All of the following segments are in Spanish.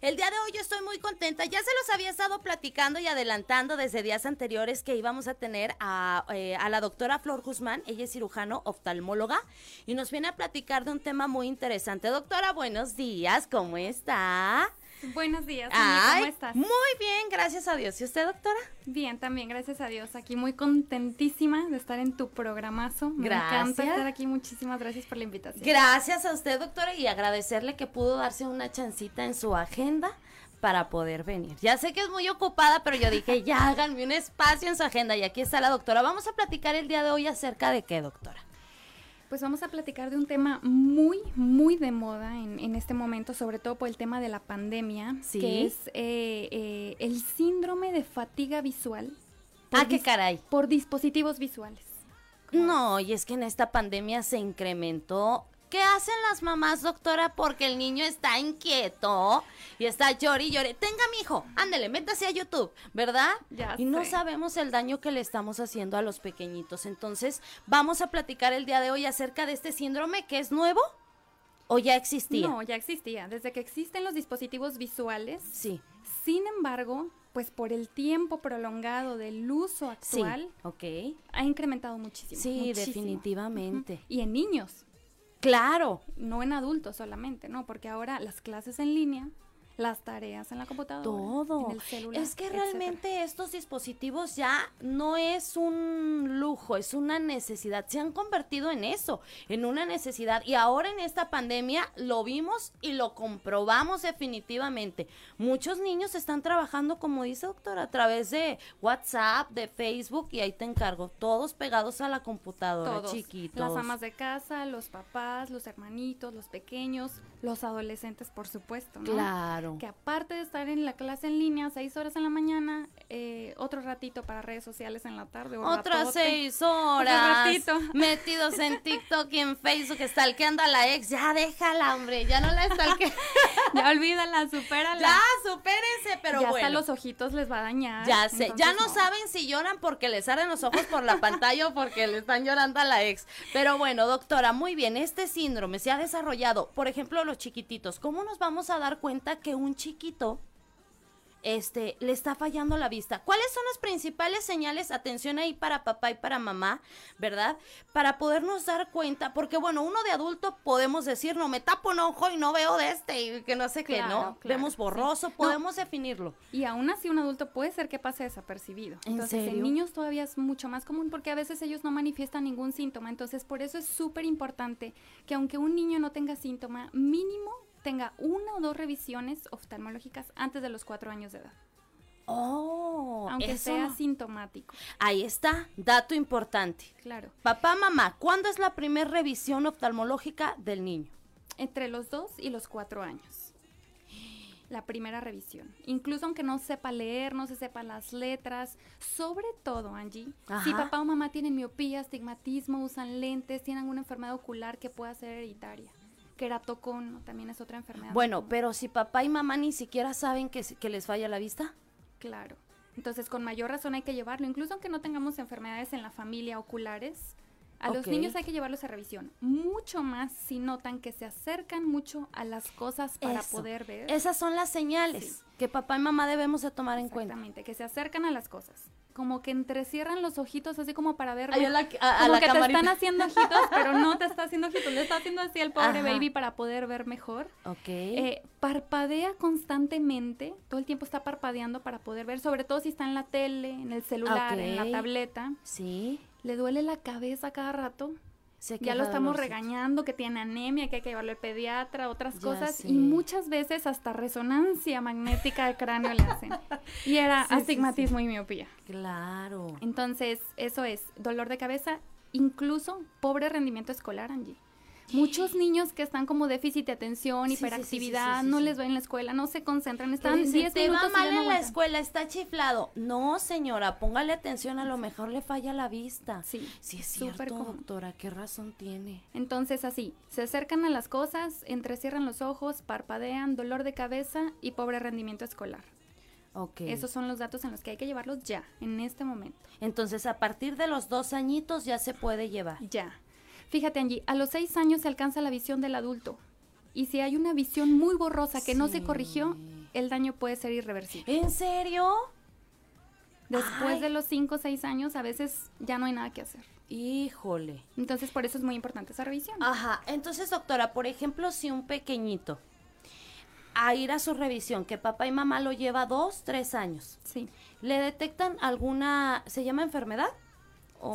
El día de hoy yo estoy muy contenta. Ya se los había estado platicando y adelantando desde días anteriores que íbamos a tener a, eh, la doctora Flor Guzmán. Ella es cirujano oftalmóloga y nos viene a platicar de un tema muy interesante. Doctora, buenos días. ¿Cómo está? Buenos días, ¿cómo estás? Muy bien, gracias a Dios. ¿Y usted, doctora? Bien, también, gracias a Dios. Aquí muy contentísima de estar en tu programazo. Me encanta estar aquí. Muchísimas gracias por la invitación. Gracias a usted, doctora, y agradecerle que pudo darse una chancita en su agenda para poder venir. Ya sé que es muy ocupada, pero yo dije, ya háganme un espacio en su agenda y aquí está la doctora. Vamos a platicar el día de hoy acerca de qué, doctora. Pues vamos a platicar de un tema muy, muy de moda en, este momento, sobre todo por el tema de la pandemia, que es eh, eh, el síndrome de fatiga visual. Ah, qué caray. Por dispositivos visuales. No, y es que en esta pandemia se incrementó ¿Qué hacen las mamás, doctora? Porque el niño está inquieto y está llori y llore. Tenga, mi hijo, ándele, métase a YouTube, ¿verdad? Ya y no sabemos el daño que le estamos haciendo a los pequeñitos. Entonces, vamos a platicar el día de hoy acerca de este síndrome que es nuevo o ya existía. No, ya existía. Desde que existen los dispositivos visuales. Sí. Sin embargo, pues por el tiempo prolongado del uso actual, sí, ha incrementado muchísimo. Sí, definitivamente. Y en niños. Claro. No en adultos solamente, ¿no? Porque ahora las clases en línea las tareas en la computadora, todo. En el celular, es que realmente estos dispositivos ya no es un lujo, es una necesidad. Se han convertido en eso, en una necesidad. Y ahora en esta pandemia lo vimos y lo comprobamos definitivamente. Muchos niños están trabajando, como dice doctor, a través de WhatsApp, de Facebook y ahí te encargo, todos pegados a la computadora, todos. chiquitos. Las amas de casa, los papás, los hermanitos, los pequeños, los adolescentes, por supuesto, ¿no? Claro. Que aparte de estar en la clase en línea seis horas en la mañana, eh, otro ratito para redes sociales en la tarde. Otras seis horas. Metidos en TikTok y en Facebook, stalkeando a la ex. Ya déjala, hombre, ya no la stalke. ya olvídala, supérala. Ya, supérense, pero ya bueno. hasta los ojitos les va a dañar. Ya sé, ya no, saben si lloran porque les arden los ojos por la pantalla o porque le están llorando a la ex. Pero bueno, doctora, muy bien, este síndrome se ha desarrollado, por ejemplo, los chiquititos. ¿Cómo nos vamos a dar cuenta que un chiquito este, le está fallando la vista. ¿Cuáles son las principales señales? Atención ahí para papá y para mamá, ¿verdad? Para podernos dar cuenta, porque bueno, uno de adulto podemos decir, no, me tapo un ojo y no veo de este, y que no sé qué, ¿no? Vemos borroso, podemos definirlo. Y aún así un adulto puede ser que pase desapercibido. Entonces, en niños todavía es mucho más común porque a veces ellos no manifiestan ningún síntoma. Entonces, por eso es súper importante que aunque un niño no tenga síntoma, mínimo tenga una o dos revisiones oftalmológicas antes de los cuatro años de edad. Oh, aunque sea sintomático. Ahí está, dato importante. Claro. Papá, mamá, ¿cuándo es la primera revisión oftalmológica del niño? Entre los dos y los cuatro años. La primera revisión. Incluso aunque no sepa leer, no se sepan las letras. Sobre todo, Angie, si papá o mamá tienen miopía, astigmatismo, usan lentes, tienen alguna enfermedad ocular que pueda ser hereditaria queratocono también es otra enfermedad. Bueno, pero si papá y mamá ni siquiera saben que, que les falla la vista. Claro. Entonces, con mayor razón hay que llevarlo, incluso aunque no tengamos enfermedades en la familia oculares, a los niños hay que llevarlos a revisión. Mucho más si notan que se acercan mucho a las cosas para poder ver. Esas son las señales que papá y mamá debemos de tomar en cuenta. Exactamente, que se acercan a las cosas como que entrecierran los ojitos así como para ver. a, como que te están haciendo ojitos, pero no te está haciendo ojitos, le está haciendo así al pobre baby para poder ver mejor. Ok. Eh, parpadea constantemente, todo el tiempo está parpadeando para poder ver, sobre todo si está en la tele, en el celular, en la tableta. Sí. Le duele la cabeza cada rato ya lo estamos regañando, que tiene anemia, que hay que llevarlo al pediatra, otras cosas. Y muchas veces hasta resonancia magnética de cráneo le hacen. Y era astigmatismo y miopía. Claro. Entonces, eso es dolor de cabeza, incluso pobre rendimiento escolar, Angie. Muchos niños que están como déficit de atención, hiperactividad, no les va en la escuela, no se concentran, están 10 te va mal en la escuela, está chiflado. No, señora, póngale atención, a lo mejor le falla la vista. Sí, sí es cierto, doctora, ¿qué razón tiene? Entonces, así, se acercan a las cosas, entrecierran los ojos, parpadean, dolor de cabeza y pobre rendimiento escolar. Okay. Esos son los datos en los que hay que llevarlos ya, en este momento. Entonces, a partir de los dos añitos ya se puede llevar. Ya. Fíjate, Angie, a los seis años se alcanza la visión del adulto. Y si hay una visión muy borrosa que no se corrigió, el daño puede ser irreversible. ¿En serio? Después de los cinco o seis años, a veces ya no hay nada que hacer. Híjole. Entonces, por eso es muy importante esa revisión. Ajá. Entonces, doctora, por ejemplo, si un pequeñito a ir a su revisión, que papá y mamá lo lleva dos, tres años. Sí. ¿Le detectan alguna, se llama enfermedad?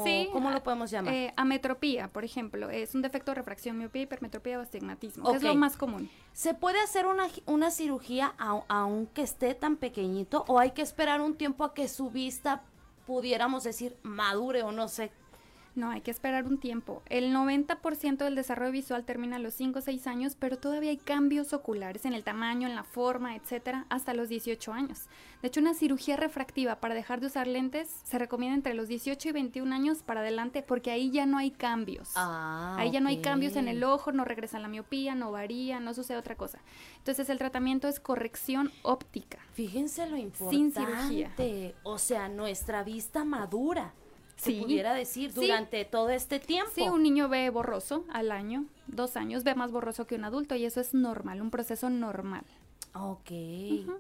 Sí, ¿Cómo lo podemos llamar? Eh, ametropía, por ejemplo, es un defecto de refracción, miopía, hipermetropía o astigmatismo, es lo más común. ¿Se puede hacer una, una cirugía aunque esté tan pequeñito o hay que esperar un tiempo a que su vista, pudiéramos decir, madure o no sé no, hay que esperar un tiempo. El 90% del desarrollo visual termina a los 5 o 6 años, pero todavía hay cambios oculares en el tamaño, en la forma, etcétera, hasta los 18 años. De hecho, una cirugía refractiva para dejar de usar lentes se recomienda entre los 18 y 21 años para adelante, porque ahí ya no hay cambios. Ah, ahí ya no hay cambios en el ojo, no regresa la miopía, no varía, no sucede otra cosa. Entonces, el tratamiento es corrección óptica. Fíjense lo importante. Sin cirugía. O sea, nuestra vista madura se pudiera decir, durante todo este tiempo. Sí, un niño ve borroso al año, dos años, ve más borroso que un adulto y eso es normal, un proceso normal. Ok.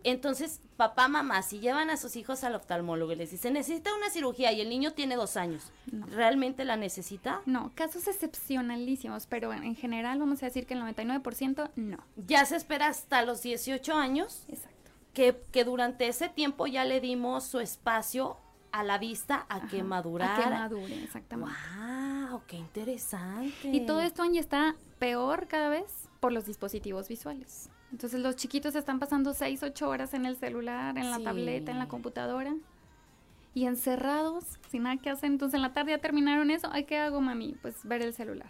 Entonces, papá, mamá, si llevan a sus hijos al oftalmólogo y les dicen, necesita una cirugía y el niño tiene dos años, ¿realmente la necesita? No, casos excepcionalísimos, pero en general vamos a decir que el 99% no. Ya se espera hasta los 18 años. Exacto. Que, que durante ese tiempo ya le dimos su espacio a la vista a que madurara. A que madure, exactamente. ¡Wow! ¡Qué interesante! Y todo esto ya está peor cada vez por los dispositivos visuales. Entonces los chiquitos están pasando 6, 8 horas en el celular, en la tableta, en la computadora y encerrados, sin nada que hacer. Entonces en la tarde ya terminaron eso. ¿Ay, qué hago, mami? Pues ver el celular.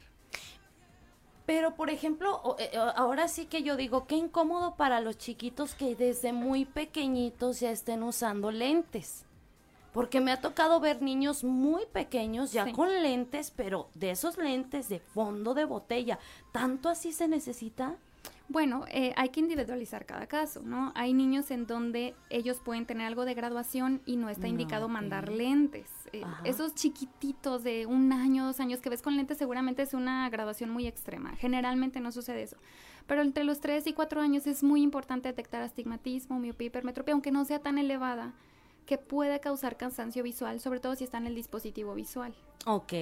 Pero, por ejemplo, eh, ahora sí que yo digo, qué incómodo para los chiquitos que desde muy pequeñitos ya estén usando lentes. Porque me ha tocado ver niños muy pequeños ya con lentes, pero de esos lentes de fondo de botella, ¿tanto así se necesita? Bueno, eh, hay que individualizar cada caso, ¿no? Hay niños en donde ellos pueden tener algo de graduación y no está indicado mandar lentes. Eh, esos chiquititos de un año, dos años que ves con lentes seguramente es una graduación muy extrema. Generalmente no sucede eso. Pero entre los tres y cuatro años es muy importante detectar astigmatismo, miopía, hipermetropía, aunque no sea tan elevada que puede causar cansancio visual, sobre todo si está en el dispositivo visual. Ok.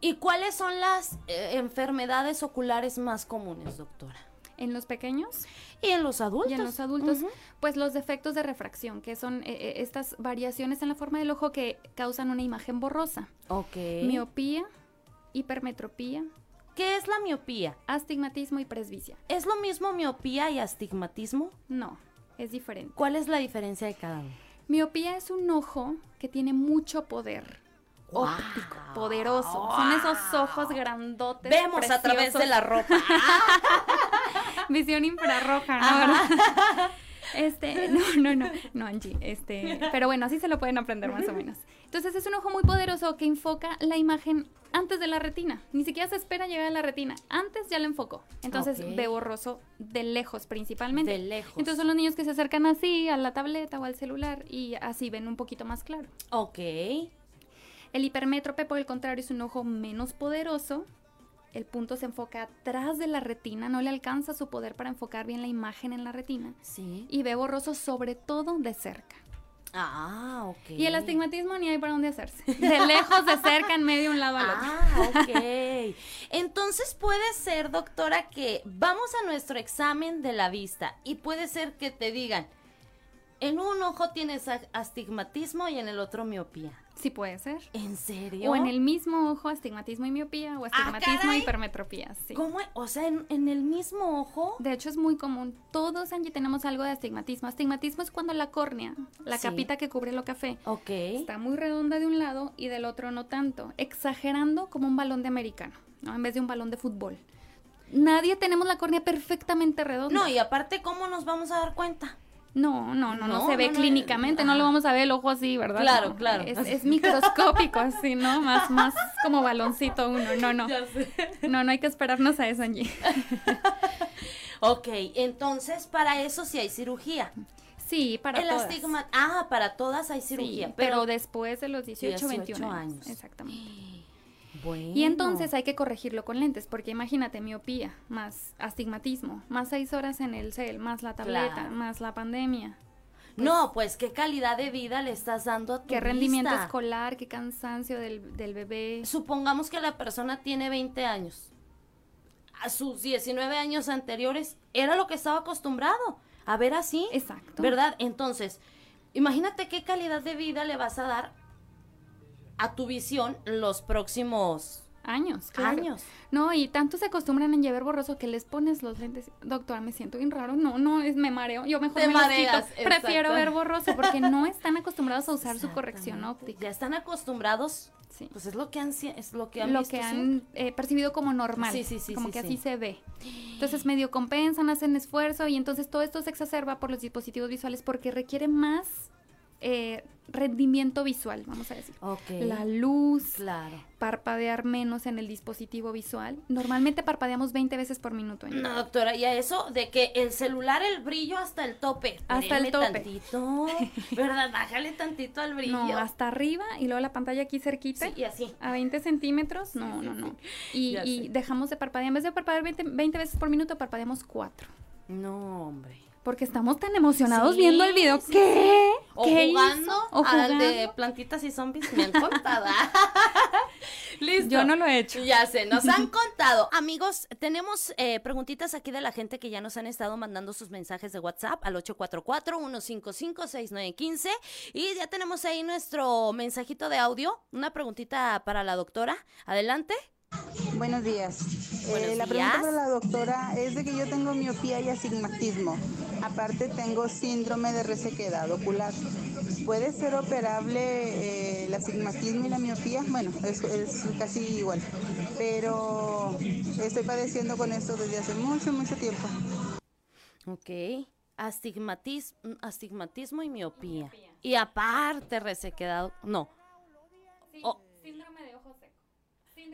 ¿Y cuáles son las eh, enfermedades oculares más comunes, doctora? En los pequeños y en los adultos. Y en los adultos, pues los defectos de refracción, que son eh, eh, estas variaciones en la forma del ojo que causan una imagen borrosa. Ok. Miopía, hipermetropía. ¿Qué es la miopía? Astigmatismo y presbicia. ¿Es lo mismo miopía y astigmatismo? No, es diferente. ¿Cuál es la diferencia de cada uno? Miopía es un ojo que tiene mucho poder. Óptico, poderoso. Son esos ojos grandotes. Vemos a través de la ropa. Visión infrarroja, ¿no? Este, no, no, no, no, Angie, este, pero bueno, así se lo pueden aprender más o menos. Entonces es un ojo muy poderoso que enfoca la imagen antes de la retina, ni siquiera se espera llegar a la retina, antes ya la enfocó. Entonces ve borroso de lejos principalmente. De lejos. Entonces son los niños que se acercan así a la tableta o al celular y así ven un poquito más claro. Ok. El hipermétrope, por el contrario, es un ojo menos poderoso el punto se enfoca atrás de la retina, no le alcanza su poder para enfocar bien la imagen en la retina. Sí. Y ve borroso sobre todo de cerca. Ah, ok. Y el astigmatismo ni hay para dónde hacerse. De lejos, de cerca, en medio, un lado al otro. Ah, ok. Entonces puede ser, doctora, que vamos a nuestro examen de la vista y puede ser que te digan, en un ojo tienes astigmatismo y en el otro miopía. Sí puede ser. ¿En serio? O en el mismo ojo astigmatismo y miopía o ah, astigmatismo y hipermetropía, sí. ¿Cómo? O sea, ¿en, el mismo ojo. De hecho es muy común. Todos, Angie, tenemos algo de astigmatismo. Astigmatismo es cuando la córnea, la capita que cubre lo café, está muy redonda de un lado y del otro no tanto, exagerando como un balón de americano, ¿no? En vez de un balón de fútbol Nadie tenemos la córnea perfectamente redonda. No, y aparte, ¿cómo nos vamos a dar cuenta? No, no, no, no, se ve clínicamente, no, lo vamos a ver el ojo así, ¿verdad? Claro, claro. Es, microscópico así, ¿no? Más, más como baloncito uno, no, no. No, no hay que esperarnos a eso, allí. ok, entonces para eso sí hay cirugía. Sí, para el todas. ah, para todas hay cirugía. pero, después de los 18, 21 años. Exactamente. Y entonces hay que corregirlo con lentes, porque imagínate, miopía, más astigmatismo, más seis horas en el cel, más la tableta, más la pandemia. no, pues qué calidad de vida le estás dando a tu Qué rendimiento escolar, qué cansancio del, del bebé. Supongamos que la persona tiene 20 años. A sus 19 años anteriores era lo que estaba acostumbrado a ver así. Exacto. ¿Verdad? Entonces, imagínate qué calidad de vida le vas a dar a tu visión los próximos años. Años. No, y tanto se acostumbran en llevar borroso que les pones los lentes. Doctora, me siento bien raro. No, no, es me mareo. Yo mejor me mareas, Prefiero ver borroso porque no están acostumbrados a usar su corrección óptica. Ya están acostumbrados. Sí. Pues es lo que han es lo que han, lo que han eh, percibido como normal. Sí, sí, sí. Como que así se ve. Entonces medio compensan, hacen esfuerzo y entonces todo esto se exacerba por los dispositivos visuales porque requiere más eh, rendimiento visual, vamos a decir. La luz, claro. parpadear menos en el dispositivo visual. Normalmente parpadeamos 20 veces por minuto. No, doctora, y a eso de que el celular, el brillo hasta el tope. Hasta el tope. tantito, ¿verdad? Bájale tantito al brillo. No, hasta arriba y luego la pantalla aquí cerquita. y así. A 20 centímetros, no, no, no. Y, dejamos de parpadear. En vez de parpadear 20, 20 veces por minuto, parpadeamos 4. No, hombre porque estamos tan emocionados viendo el video. ¿Qué? O jugando, o al de plantitas y zombies, me han contado. Listo. Yo no lo he hecho. Ya sé, nos han contado. Amigos, tenemos eh, preguntitas aquí de la gente que ya nos han estado mandando sus mensajes de WhatsApp al 844-155-6915. Y ya tenemos ahí nuestro mensajito de audio. Una preguntita para la doctora. Adelante. Buenos días. Eh, la pregunta para la doctora es de que yo tengo miopía y astigmatismo. Aparte tengo síndrome de resequedad ocular. ¿Puede ser operable eh, el astigmatismo y la miopía? Bueno, es, casi igual. Pero estoy padeciendo con esto desde hace mucho, mucho tiempo. Ok. Astigmatismo, astigmatismo y miopía. Y aparte resequedad, no. seco.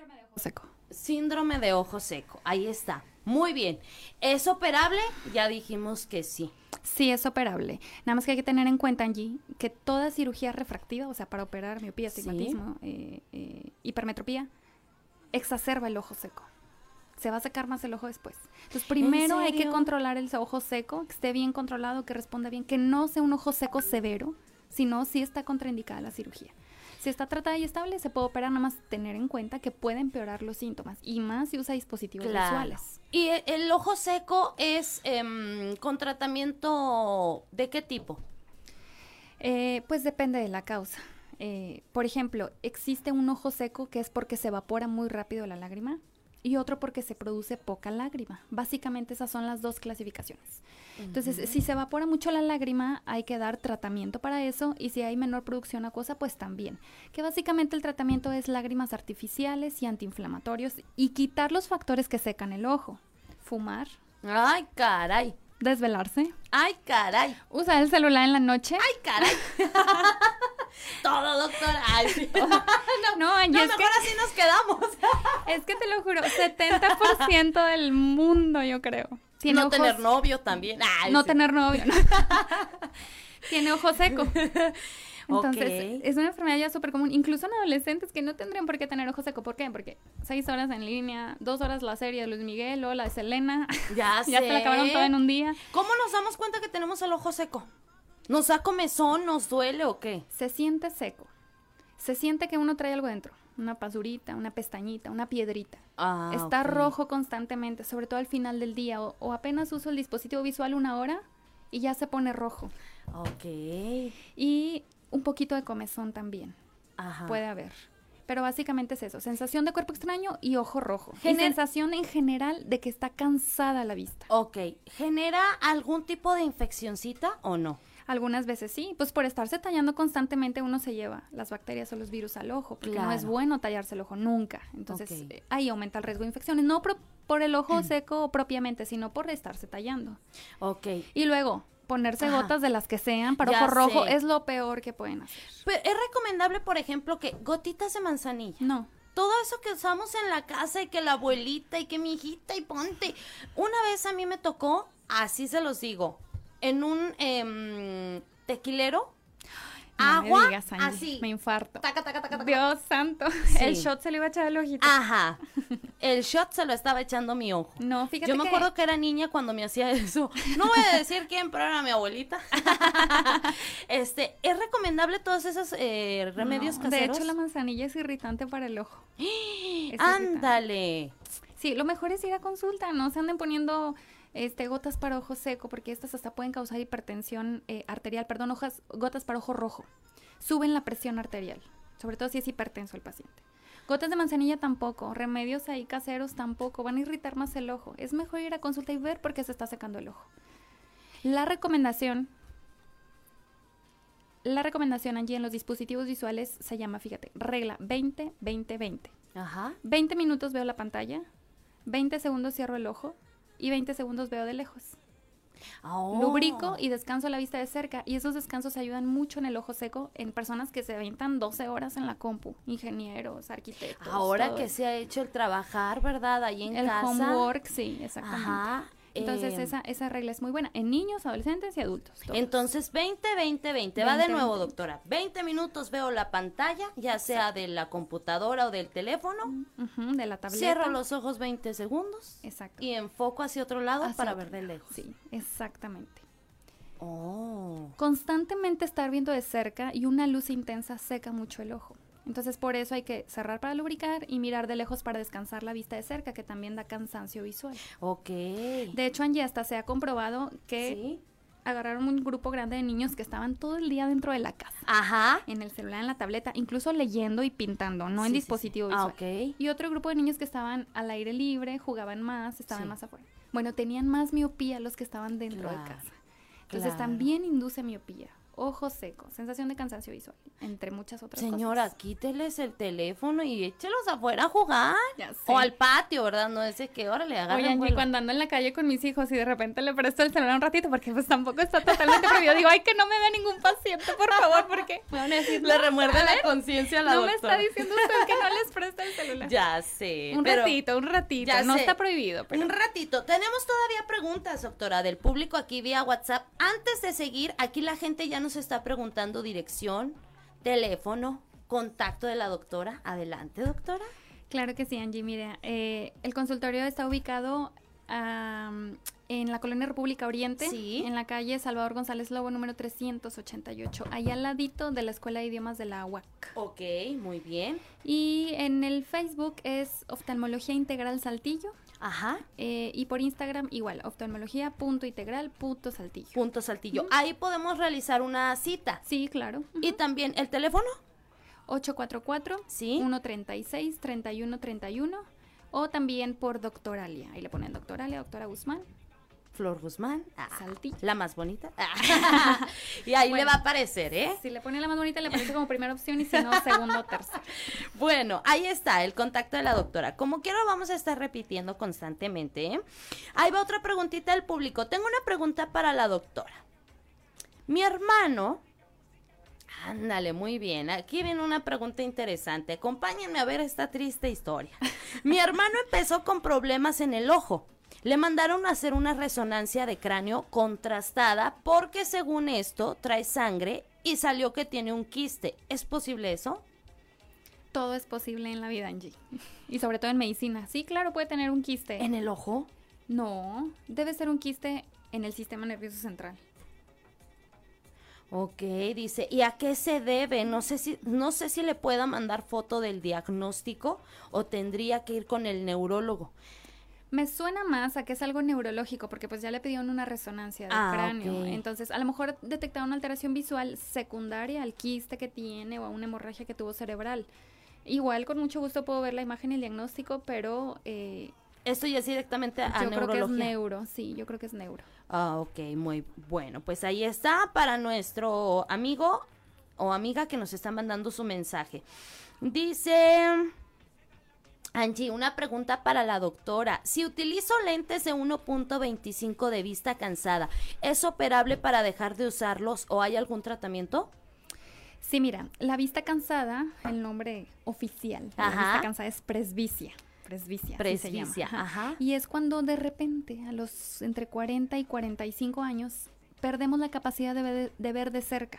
Síndrome de ojo seco. Síndrome de ojo seco. Ahí está. Muy bien. ¿Es operable? Ya dijimos que sí. Sí, es operable. Nada más que hay que tener en cuenta, Angie, que toda cirugía refractiva, o sea, para operar miopía, astigmatismo, eh, eh, hipermetropía, exacerba el ojo seco. Se va a secar más el ojo después. Entonces, primero hay que controlar el ojo seco, que esté bien controlado, que responda bien, que no sea un ojo seco severo, sino si está contraindicada la cirugía. Si está tratada y estable, se puede operar, nada más tener en cuenta que puede empeorar los síntomas y más si usa dispositivos visuales. ¿Y el, ojo seco es em, con tratamiento de qué tipo? Eh, pues depende de la causa. Eh, por ejemplo, existe un ojo seco que es porque se evapora muy rápido la lágrima y otro porque se produce poca lágrima. Básicamente esas son las dos clasificaciones. Entonces, si se evapora mucho la lágrima, hay que dar tratamiento para eso y si hay menor producción acuosa, pues también. Que básicamente el tratamiento es lágrimas artificiales y antiinflamatorios y quitar los factores que secan el ojo. Fumar. Ay, caray. Desvelarse. Ay, caray. Usar el celular en la noche. Ay, caray. Todo, doctora. Ay, sí. no, no, no mejor así nos quedamos. Es que te lo juro, 70% del mundo, yo creo. Tiene no tener novio también. no tener novio. Tiene ojo seco. Entonces, es una enfermedad ya súper común, incluso en adolescentes que no tendrían por qué tener ojo seco. ¿Por qué? Porque seis horas en línea, dos horas la serie de Luis Miguel o la de Selena. Ya, ya se la acabaron todo en un día. ¿Cómo nos damos cuenta que tenemos el ojo seco? ¿Nos da comezón? ¿Nos duele o qué? Se siente seco. Se siente que uno trae algo dentro. Una pasurita, una pestañita, una piedrita. Ah, Está rojo constantemente, sobre todo al final del día. O, apenas uso el dispositivo visual una hora y ya se pone rojo. Ok. Y un poquito de comezón también. Ajá. Puede haber. Pero básicamente es eso, sensación de cuerpo extraño y ojo rojo. y sensación en general de que está cansada la vista. Ok, ¿genera algún tipo de infeccioncita o no? Algunas veces sí, pues por estarse tallando constantemente uno se lleva las bacterias o los virus al ojo, porque no es bueno tallarse el ojo nunca. Entonces eh, ahí aumenta el riesgo de infecciones, no por el ojo seco propiamente, sino por estarse tallando. Ok. Y luego, ponerse gotas de las que sean para ojo rojo es lo peor que pueden hacer. Pero es recomendable, por ejemplo, que gotitas de manzanilla. No. Todo eso que usamos en la casa y que la abuelita y que mi hijita y ponte. Una vez a mí me tocó, así se los digo, en un em, tequilero agua me así. Me infarto. Dios santo. El shot se le iba a echar el ojito. Ajá. El shot se lo estaba echando mi ojo. No, fíjate. Yo me acuerdo que era niña cuando me hacía eso. No voy a decir quién, pero era mi abuelita. este, ¿es recomendable todos esos eh, remedios caseros? De hecho, la manzanilla es irritante para el ojo. Ándale. Sí, lo mejor es ir a consulta, no se anden poniendo este, gotas para ojo seco, porque estas hasta pueden causar hipertensión eh, arterial, perdón, hojas, gotas para ojo rojo. Suben la presión arterial, sobre todo si es hipertenso el paciente. Gotas de manzanilla tampoco, remedios ahí caseros tampoco, van a irritar más el ojo. Es mejor ir a consulta y ver por qué se está secando el ojo. La recomendación, la recomendación allí en los dispositivos visuales se llama, fíjate, regla 20-20-20. Ajá. 20 minutos veo la pantalla, 20 segundos cierro el ojo, y 20 segundos veo de lejos. Oh. Lubrico y descanso la vista de cerca. Y esos descansos ayudan mucho en el ojo seco en personas que se aventan 12 horas en la compu, ingenieros, arquitectos. Ahora que se ha hecho el trabajar, ¿verdad? Ahí en casa. El homework, sí, exactamente. Ajá. Entonces, em, esa, esa regla es muy buena en niños, adolescentes y adultos. Entonces, 20, 20, 20. Va de nuevo, doctora. 20 minutos veo la pantalla, ya sea de la computadora o del teléfono. de la tableta. Cierro los ojos 20 segundos. Exacto. Y enfoco hacia otro lado para ver de lejos. Sí, exactamente. Oh. Constantemente estar viendo de cerca y una luz intensa seca mucho el ojo. Entonces por eso hay que cerrar para lubricar y mirar de lejos para descansar la vista de cerca, que también da cansancio visual. Ok. De hecho, Angie, hasta se ha comprobado que agarraron un grupo grande de niños que estaban todo el día dentro de la casa. Ajá. En el celular, en la tableta, incluso leyendo y pintando, no en dispositivo ah, visual. Y otro grupo de niños que estaban al aire libre, jugaban más, estaban más afuera. Bueno, tenían más miopía los que estaban dentro de casa. Entonces también induce miopía ojo seco, sensación de cansancio visual, entre muchas otras Señora, quíteles el teléfono y échelos afuera a jugar. O al patio, ¿verdad? No ese que ahora le hagan. Oye, y cuando ando en la calle con mis hijos y de repente le presto el celular un ratito, porque pues tampoco está totalmente prohibido. Digo, ay, que no me vea ningún paciente, por favor, porque me van a decir, le remuerde la conciencia a la No me está diciendo usted que no les presta el celular. Ya sé. Un ratito, un ratito. Ya no está prohibido. Un ratito. Tenemos todavía preguntas, doctora, del público aquí vía WhatsApp. Antes de seguir, aquí la gente ya nos está preguntando dirección, teléfono, contacto de la doctora. Adelante, doctora. Claro que sí, Angie. Mire, eh, el consultorio está ubicado en la colonia República Oriente, en la calle Salvador González Lobo, número 388, ahí al ladito de la Escuela de Idiomas de la UAC. Ok, muy bien. Y en el Facebook es Oftalmología Integral Saltillo. Ajá. Eh, y por Instagram igual, oftalmología punto saltillo. Punto saltillo. Ahí podemos realizar una cita. Sí, claro. Y también el teléfono. 844 ¿Sí? 136 3131 o también por Doctoralia. Ahí le ponen Doctoralia, Doctora Guzmán. Flor Guzmán, ah, Saltillo. la más bonita. y ahí le va a aparecer, ¿eh? Si le pone la más bonita, le aparece como primera opción y si no, segundo o tercero. Bueno, ahí está el contacto de la doctora. Como quiero, vamos a estar repitiendo constantemente. ¿eh? Ahí va otra preguntita del público. Tengo una pregunta para la doctora. Mi hermano Ándale, muy bien. Aquí viene una pregunta interesante. Acompáñenme a ver esta triste historia. Mi hermano empezó con problemas en el ojo. Le mandaron a hacer una resonancia de cráneo contrastada porque según esto trae sangre y salió que tiene un quiste. ¿Es posible eso? Todo es posible en la vida, Angie. Y sobre todo en medicina. Sí, claro, puede tener un quiste. ¿En el ojo? No, debe ser un quiste en el sistema nervioso central. Ok, dice, ¿y a qué se debe? No sé si, no sé si le pueda mandar foto del diagnóstico o tendría que ir con el neurólogo. Me suena más a que es algo neurológico, porque pues ya le pidieron una resonancia del ah, cráneo. Entonces, a lo mejor detectaron una alteración visual secundaria al quiste que tiene o a una hemorragia que tuvo cerebral. Igual, con mucho gusto puedo ver la imagen y el diagnóstico, pero eh, Esto ya es directamente a yo neurología. Creo que es neuro, sí, yo creo que es neuro. Ah, ok, muy bueno. Pues ahí está para nuestro amigo o amiga que nos está mandando su mensaje. Dice Angie, una pregunta para la doctora. Si utilizo lentes de 1.25 de vista cansada, ¿es operable para dejar de usarlos o hay algún tratamiento? Sí, mira, la vista cansada, el nombre oficial, la vista cansada es presbicia. Presbicia. Presbicia, Ajá. Y es cuando de repente, a los entre 40 y 45 años, perdemos la capacidad de ver de, cerca.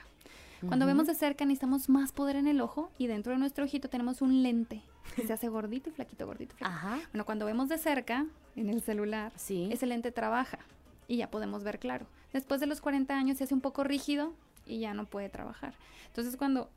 Cuando vemos de cerca necesitamos más poder en el ojo y dentro de nuestro ojito tenemos un lente se hace gordito y flaquito, gordito, flaquito. Ajá. Bueno, cuando vemos de cerca en el celular, ese lente trabaja y ya podemos ver claro. Después de los 40 años se hace un poco rígido y ya no puede trabajar. Entonces cuando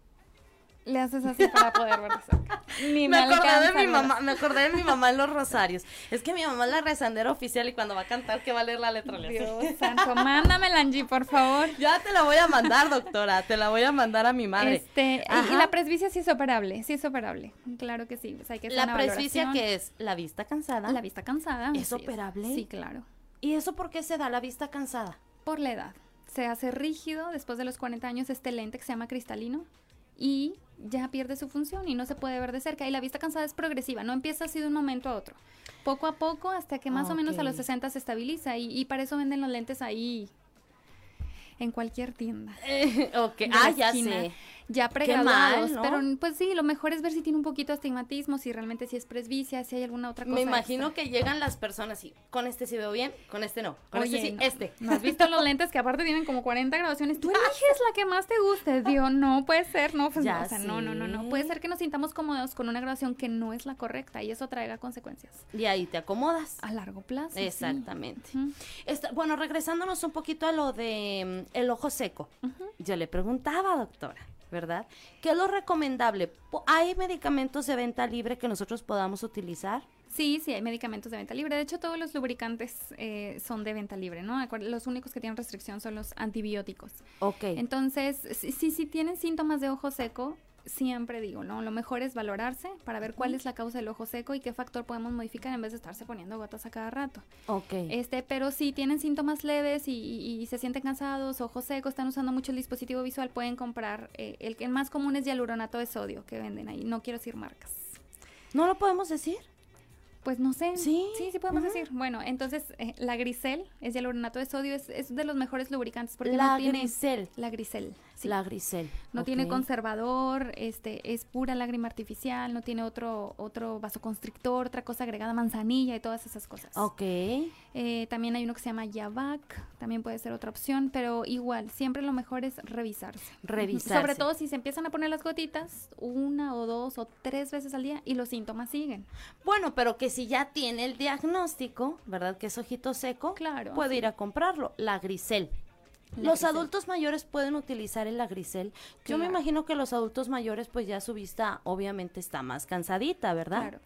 le haces así para poder ver Ni me, acordé de mi mamá, me acordé de mi mamá en los rosarios. Es que mi mamá es la rezandera oficial y cuando va a cantar que va a leer la letra le Dios santo, mándamela Angie, por favor. Ya te la voy a mandar, doctora, te la voy a mandar a mi madre. Este, y la presbicia sí es operable, sí es operable. Claro que sí, hay que La presbicia que es la vista cansada. La vista cansada. ¿Es operable? Sí, claro. ¿Y eso por qué se da la vista cansada? Por la edad. Se hace rígido después de los 40 años este lente que se llama cristalino y ya pierde su función y no se puede ver de cerca. Y la vista cansada es progresiva, no empieza así de un momento a otro. Poco a poco hasta que más o menos a los 60 se estabiliza y, y para eso venden los lentes ahí en cualquier tienda. ok, ah, ya sé ya pregraduados, pero pues sí, lo mejor es ver si tiene un poquito de astigmatismo, si realmente si es presbicia, si hay alguna otra cosa. Me imagino que llegan las personas y con este sí veo bien, con este no, con este sí, este. ¿No has visto los lentes que aparte tienen como 40 graduaciones? Tú eliges la que más te guste, Dios, no puede ser, no, pues, ya o sea, no, no, no, no, puede ser que nos sintamos cómodos con una graduación que no es la correcta y eso traiga consecuencias. Y ahí te acomodas. A largo plazo. Exactamente. bueno, regresándonos un poquito a lo de mm, el ojo seco. Yo le preguntaba, doctora, ¿verdad? ¿Qué es lo recomendable? ¿Hay medicamentos de venta libre que nosotros podamos utilizar? Sí, sí, hay medicamentos de venta libre. De hecho, todos los lubricantes eh, son de venta libre, ¿no? Los únicos que tienen restricción son los antibióticos. Ok. Entonces, si, si tienen síntomas de ojo seco, siempre digo, ¿no? Lo mejor es valorarse para ver cuál es la causa del ojo seco y qué factor podemos modificar en vez de estarse poniendo gotas a cada rato. Ok. Este, pero si tienen síntomas leves y, se sienten cansados, ojo seco, están usando mucho el dispositivo visual, pueden comprar, eh, el que más común es hialuronato de sodio que venden ahí. No quiero decir marcas. ¿No lo podemos decir? Pues no sé. Sí. Sí, sí podemos decir. Bueno, entonces eh, la grisel es hialuronato de sodio, es, es, de los mejores lubricantes porque la no tiene grisel. la grisel. La grisel. No tiene conservador, este, es pura lágrima artificial, no tiene otro, otro vasoconstrictor, otra cosa agregada, manzanilla y todas esas cosas. Ok. Eh, también hay uno que se llama Yavac, también puede ser otra opción, pero igual, siempre lo mejor es revisarse. Revisarse. Sobre todo si se empiezan a poner las gotitas una o dos o tres veces al día y los síntomas siguen. Bueno, pero que si ya tiene el diagnóstico, ¿verdad? Que es ojito seco, claro, puede ir a comprarlo, la grisel. Los adultos mayores pueden utilizar el agrisel. Yo me imagino que los adultos mayores, pues ya su vista obviamente está más cansadita, ¿verdad? Claro.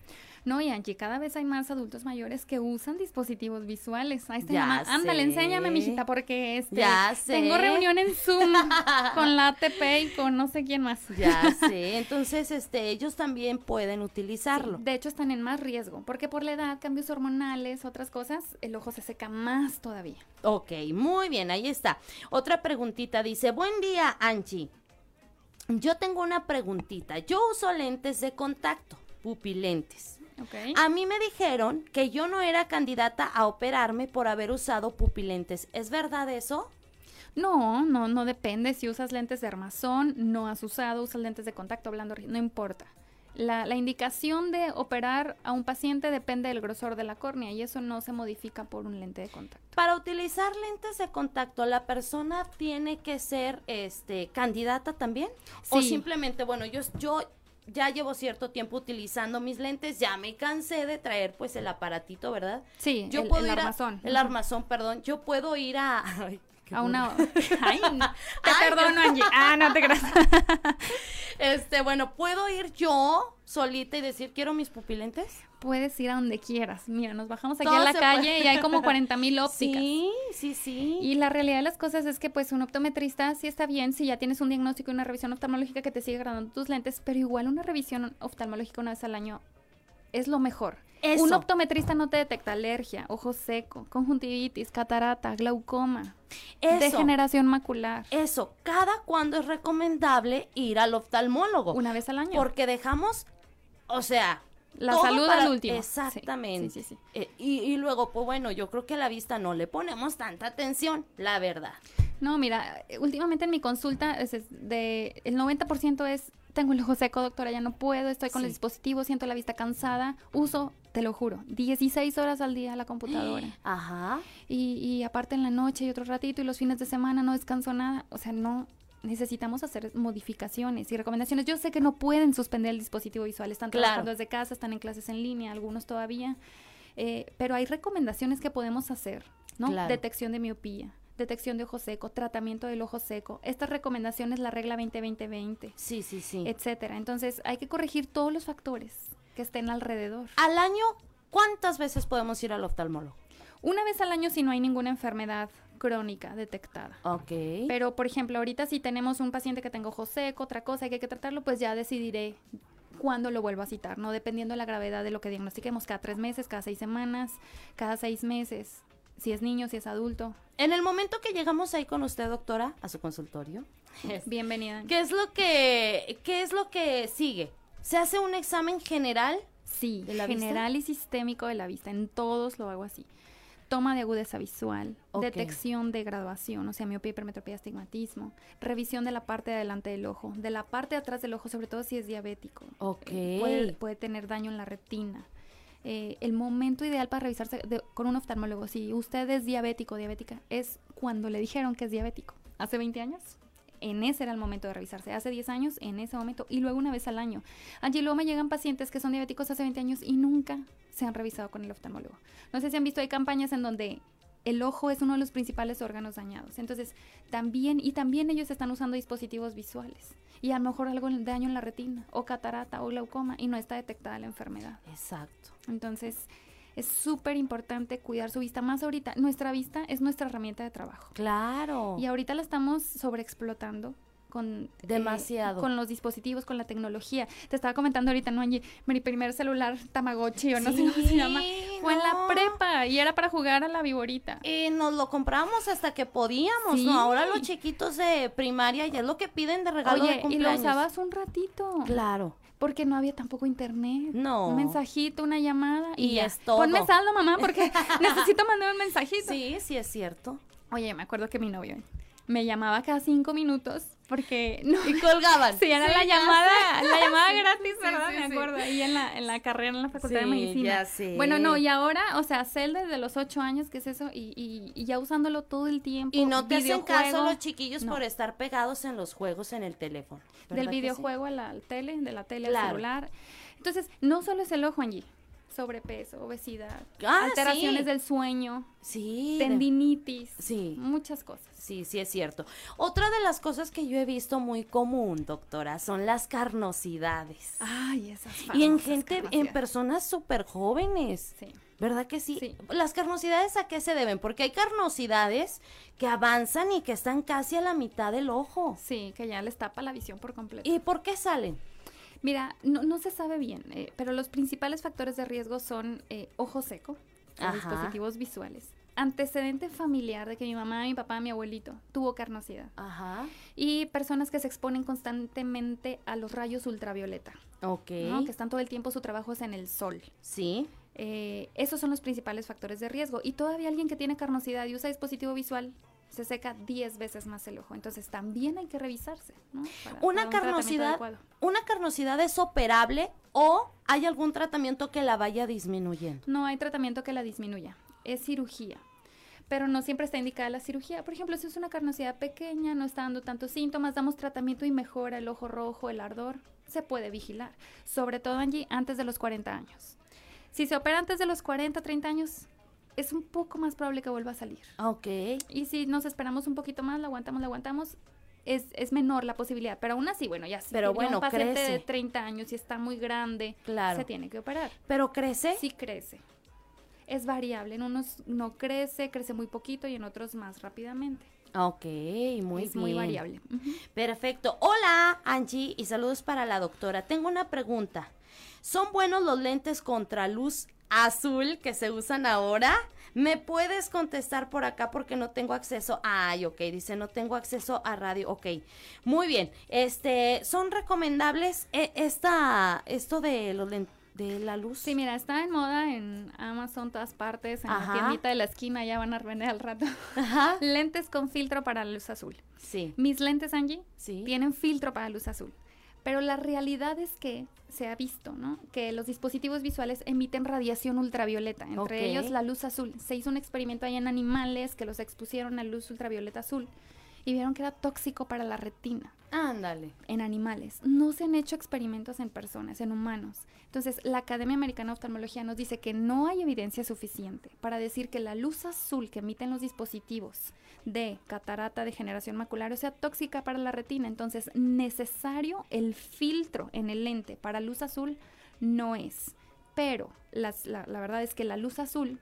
No, y Angie, cada vez hay más adultos mayores que usan dispositivos visuales. Ahí está ya Ándale, enséñame, mijita, porque este, ya tengo reunión en Zoom con la ATP y con no sé quién más. Ya sé. Entonces, este, ellos también pueden utilizarlo. de hecho, están en más riesgo, porque por la edad, cambios hormonales, otras cosas, el ojo se seca más todavía. Ok, muy bien, ahí está. Otra preguntita dice, buen día, Angie. Yo tengo una preguntita. Yo uso lentes de contacto, pupilentes. A mí me dijeron que yo no era candidata a operarme por haber usado pupilentes. ¿Es verdad eso? No, no, no depende. Si usas lentes de armazón, no has usado, usas lentes de contacto hablando, no importa. La, la, indicación de operar a un paciente depende del grosor de la córnea y eso no se modifica por un lente de contacto. Para utilizar lentes de contacto, ¿la persona tiene que ser este candidata también? O simplemente, bueno, yo, yo ya llevo cierto tiempo utilizando mis lentes, ya me cansé de traer pues el aparatito, ¿verdad? Sí, yo el, puedo el armazón. el armazón, perdón. Yo puedo ir a... a una... Ay, te perdono, Angie. Ah, no te creas. este, bueno, ¿puedo ir yo solita y decir, quiero mis pupilentes? Puedes ir a donde quieras. Mira, nos bajamos aquí a la calle y hay como 40 mil ópticas. Sí, sí, sí. Y la realidad de las cosas es que, pues, un optometrista sí está bien si ya tienes un diagnóstico y una revisión oftalmológica que te sigue grabando tus lentes, pero igual una revisión oftalmológica una vez al año es lo mejor. Un optometrista no te detecta alergia, ojo seco, conjuntivitis, catarata, glaucoma, degeneración macular. Eso, cada cuándo es recomendable ir al oftalmólogo. Una vez al año. Porque dejamos, o sea, la salud al último. Exactamente. Eh, y, luego, pues bueno, yo creo que a la vista no le ponemos tanta atención, la verdad. No, mira, últimamente en mi consulta es de, el 90% es tengo el ojo seco, doctora, ya no puedo, estoy con el dispositivo, siento la vista cansada, uso, te lo juro, 16 horas al día la computadora. Ajá. Y, y aparte en la noche y otro ratito y los fines de semana no descanso nada, o sea, no, necesitamos hacer modificaciones y recomendaciones. Yo sé que no pueden suspender el dispositivo visual, están trabajando desde casa, están en clases en línea, algunos todavía, eh, pero hay recomendaciones que podemos hacer, ¿no? Detección de miopía, detección de ojo seco, tratamiento del ojo seco. Estas recomendaciones, la regla 20-20-20. Sí, sí, sí. Etcétera. Entonces, hay que corregir todos los factores que estén alrededor. Al año, ¿cuántas veces podemos ir al oftalmólogo? Una vez al año si no hay ninguna enfermedad crónica detectada. Ok. Pero, por ejemplo, ahorita si tenemos un paciente que tenga ojo seco, otra cosa, hay que tratarlo, pues ya decidiré cuándo lo vuelvo a citar, ¿no? Dependiendo de la gravedad de lo que diagnostiquemos, cada tres meses, cada seis semanas, cada seis meses si es niño, si es adulto. En el momento que llegamos ahí con usted, doctora, a su consultorio. Bienvenida. ¿Qué es lo que, qué es lo que sigue? ¿Se hace un examen general? Sí, de la general y sistémico de la vista. En todos lo hago así. Toma de agudeza visual, detección de graduación, o sea, miopía, hipermetropía, astigmatismo, revisión de la parte de adelante del ojo, de la parte de atrás del ojo, sobre todo si es diabético. Ok. puede, puede tener daño en la retina. Eh, el momento ideal para revisarse con un oftalmólogo, si usted es diabético o diabética, es cuando le dijeron que es diabético. Hace 20 años, en ese era el momento de revisarse. Hace 10 años, en ese momento, y luego una vez al año. Allí luego me llegan pacientes que son diabéticos hace 20 años y nunca se han revisado con el oftalmólogo. No sé si han visto, hay campañas en donde el ojo es uno de los principales órganos dañados. Entonces, también, y también ellos están usando dispositivos visuales y a lo mejor algo de daño en la retina o catarata o glaucoma y no está detectada la enfermedad. Exacto. Entonces, es súper importante cuidar su vista. Más ahorita, nuestra vista es nuestra herramienta de trabajo. Claro. Y ahorita la estamos sobreexplotando con eh, demasiado con los dispositivos, con la tecnología. Te estaba comentando ahorita, no, Angie, mi primer celular Tamagotchi o no sé cómo se llama, fue en la prepa y era para jugar a la viborita. Y nos lo compramos hasta que podíamos, ¿no? Ahora los chiquitos de primaria ya es lo que piden de regalo Oye, y lo usabas un ratito. Claro. Porque no había tampoco internet. No. Un mensajito, una llamada y, y es todo. Ponme saldo, mamá, porque necesito mandar un mensajito. Sí, sí es cierto. Oye, me acuerdo que mi novio me llamaba cada cinco minutos porque no. Y colgaban. Sí, era la llamada, la llamada gratis, ¿verdad? me acuerdo. Ahí en la, en la carrera en la facultad de medicina. Ya Bueno, no, y ahora, o sea, Cel desde los ocho años, ¿qué es eso? Y, y, ya usándolo todo el tiempo. Y no te hacen caso los chiquillos por estar pegados en los juegos en el teléfono. Del videojuego a la tele, de la tele al celular. Entonces, no solo es el ojo, allí sobrepeso, obesidad, ah, alteraciones del sueño, sí, tendinitis, sí, muchas cosas. Sí, sí es cierto. Otra de las cosas que yo he visto muy común, doctora, son las carnosidades. Ay, esas Y en gente, en personas súper jóvenes. Sí. ¿Verdad que sí? sí? ¿Las carnosidades a qué se deben? Porque hay carnosidades que avanzan y que están casi a la mitad del ojo. Sí, que ya les tapa la visión por completo. ¿Y por qué salen? Mira, no, no se sabe bien, eh, pero los principales factores de riesgo son eh, ojo seco, dispositivos visuales, antecedente familiar de que mi mamá, mi papá, mi abuelito tuvo carnosidad. Ajá. Y personas que se exponen constantemente a los rayos ultravioleta. Ok. Que están todo el tiempo, su trabajo es en el sol. Sí. Eh, esos son los principales factores de riesgo. Y todavía alguien que tiene carnosidad y usa dispositivo visual se seca 10 veces más el ojo. Entonces también hay que revisarse. una carnosidad, una carnosidad es operable o hay algún tratamiento que la vaya disminuyendo. No hay tratamiento que la disminuya. Es cirugía. Pero no siempre está indicada la cirugía. Por ejemplo, si es una carnosidad pequeña, no está dando tantos síntomas, damos tratamiento y mejora el ojo rojo, el ardor, se puede vigilar. Sobre todo allí antes de los 40 años. Si se opera antes de los 40, 30 años, es un poco más probable que vuelva a salir. Ok. Y si nos esperamos un poquito más, la aguantamos, la aguantamos, es, es menor la posibilidad. Pero aún así, bueno, ya si Pero bueno, un paciente de 30 años y está muy grande, claro. se tiene que operar. ¿Pero crece? Sí crece. Es variable. En unos no crece, crece muy poquito y en otros más rápidamente. Ok, muy es muy variable. Perfecto. Hola, Angie, y saludos para la doctora. Tengo una pregunta. ¿Son buenos los lentes contra luz azul que se usan ahora? ¿Me puedes contestar por acá porque no tengo acceso? Ay, ok, dice, no tengo acceso a radio. Ok, muy bien. Este, ¿son recomendables eh, esta, esto de los de la luz? Sí, mira, está en moda en Amazon, todas partes, en la tiendita de la esquina, ya van a vender al rato. Ajá. lentes con filtro para luz azul. Sí. Mis lentes, Angie, sí. tienen filtro para luz azul. Pero la realidad es que se ha visto, ¿no? Que los dispositivos visuales emiten radiación ultravioleta, entre ellos la luz azul. Se hizo un experimento ahí en animales que los expusieron a luz ultravioleta azul y vieron que era tóxico para la retina. Ándale. En animales. No se han hecho experimentos en personas, en humanos. Entonces, la Academia Americana de Oftalmología nos dice que no hay evidencia suficiente para decir que la luz azul que emiten los dispositivos de catarata de generación macular sea tóxica para la retina. Entonces, necesario el filtro en el lente para luz azul no es. Pero la, la verdad es que la luz azul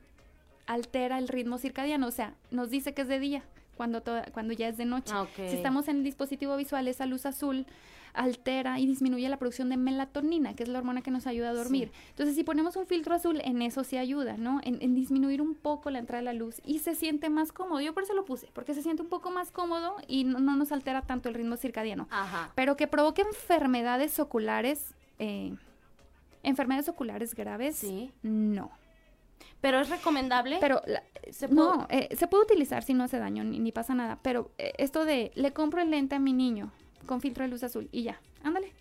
altera el ritmo circadiano, o sea, nos dice que es de día cuando, cuando ya es de noche. Ah, si estamos en el dispositivo visual, esa luz azul altera y disminuye la producción de melatonina, que es la hormona que nos ayuda a dormir. Entonces, si ponemos un filtro azul, en eso sí ayuda, ¿no? En, disminuir un poco la entrada de la luz y se siente más cómodo. Yo por eso lo puse, porque se siente un poco más cómodo y no, nos altera tanto el ritmo circadiano. Ajá. Pero que provoque enfermedades oculares, eh, enfermedades oculares graves, sí. no. Pero es recomendable. Pero ¿se no, eh, se puede utilizar si no hace daño ni, pasa nada. Pero eh, esto de le compro el lente a mi niño con filtro de luz azul y ya, ándale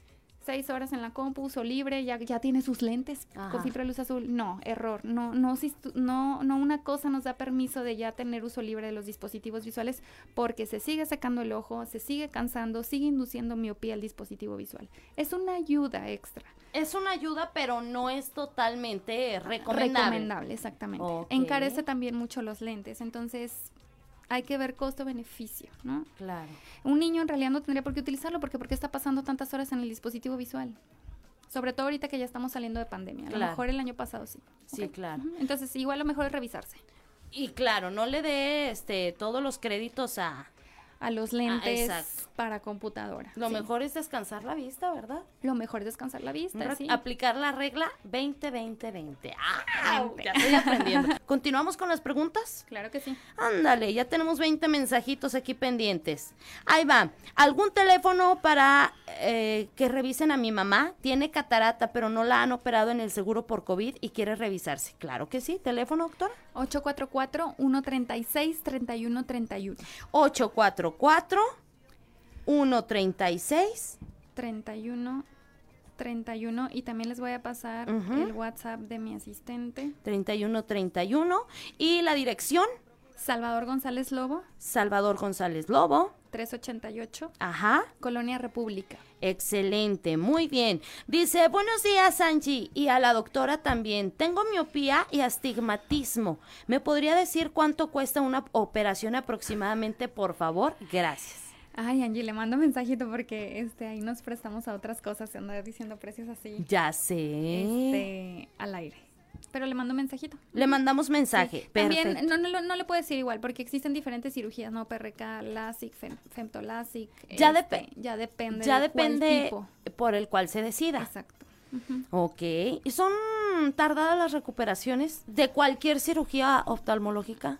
seis horas en la compu, uso libre, ya, ya tiene sus lentes con filtro de luz azul. No, error. No, no, no, no una cosa nos da permiso de ya tener uso libre de los dispositivos visuales porque se sigue sacando el ojo, se sigue cansando, sigue induciendo miopía al dispositivo visual. Es una ayuda extra. Es una ayuda, pero no es totalmente recomendable. Recomendable, exactamente. Encarece también mucho los lentes. Entonces, hay que ver costo-beneficio, ¿no? Claro. Un niño en realidad no tendría por qué utilizarlo porque porque está pasando tantas horas en el dispositivo visual. Sobre todo ahorita que ya estamos saliendo de pandemia. A lo mejor el año pasado sí. Sí, claro. Entonces, igual lo mejor es revisarse. Y claro, no le dé este todos los créditos a a los lentes para computadora. Lo mejor es descansar la vista, ¿verdad? Lo mejor es descansar la vista, sí. Aplicar la regla 20-20-20. ¡Ah! Ya estoy aprendiendo. ¿Continuamos con las preguntas? Claro que sí. Ándale, ya tenemos 20 mensajitos aquí pendientes. Ahí va. ¿Algún teléfono para eh, que revisen a mi mamá? Tiene catarata, pero no la han operado en el seguro por COVID y quiere revisarse. Claro que sí. ¿Teléfono, doctor? 844-136-3131. 844 136 31 31 y también les voy a pasar el WhatsApp de mi asistente. 31 31 y la dirección Salvador González Lobo. Salvador González Lobo. 388. Ajá. Colonia República. Excelente, muy bien. Dice, buenos días Angie y a la doctora también. Tengo miopía y astigmatismo. ¿Me podría decir cuánto cuesta una operación aproximadamente, por favor? Gracias. Ay, Angie, le mando mensajito porque este ahí nos prestamos a otras cosas, andar diciendo precios así. Ya sé. Este, al aire. Pero le mando mensajito. Le mandamos mensaje. También no, no, no, le puedo decir igual porque existen diferentes cirugías, ¿no? PRK, LASIK, fem, FemtoLASIK. Ya, este, ya depende. Ya depende por el cual se decida. Exacto. Ok. ¿Y son tardadas las recuperaciones de cualquier cirugía oftalmológica?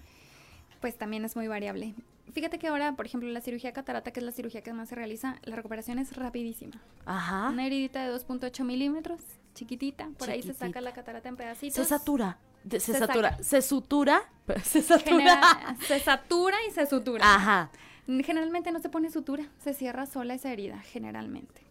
Pues también es muy variable. Fíjate que ahora, por ejemplo, la cirugía catarata, que es la cirugía que más se realiza, la recuperación es rapidísima. Ajá. Una heridita de 2.8 milímetros, chiquitita, por ahí se saca la catarata en pedacitos. Se satura. se, satura. Se sutura. Se satura. se satura y se sutura. Ajá. Generalmente no se pone sutura, se cierra sola esa herida, generalmente.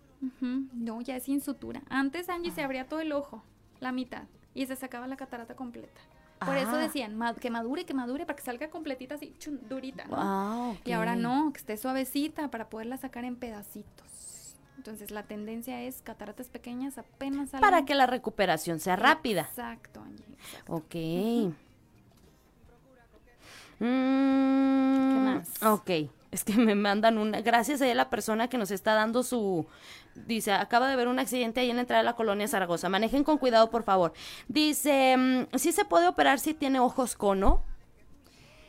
No, ya es sin sutura. Antes Angie se abría todo el ojo, la mitad, y se sacaba la catarata completa. Por eso ah. decían que madure, que madure, para que salga completita así, durita. ¿no? Y ahora no, que esté suavecita para poderla sacar en pedacitos. Entonces la tendencia es cataratas pequeñas apenas Para que la recuperación sea rápida. Exacto, Angie. Ok. ¿Qué más? Ok. Es que me mandan una. Gracias a la persona que nos está dando su. Dice, acaba de haber un accidente ahí en la entrada de la colonia Zaragoza. Manejen con cuidado, por favor. Dice, mm, ¿sí se puede operar si tiene ojos cono?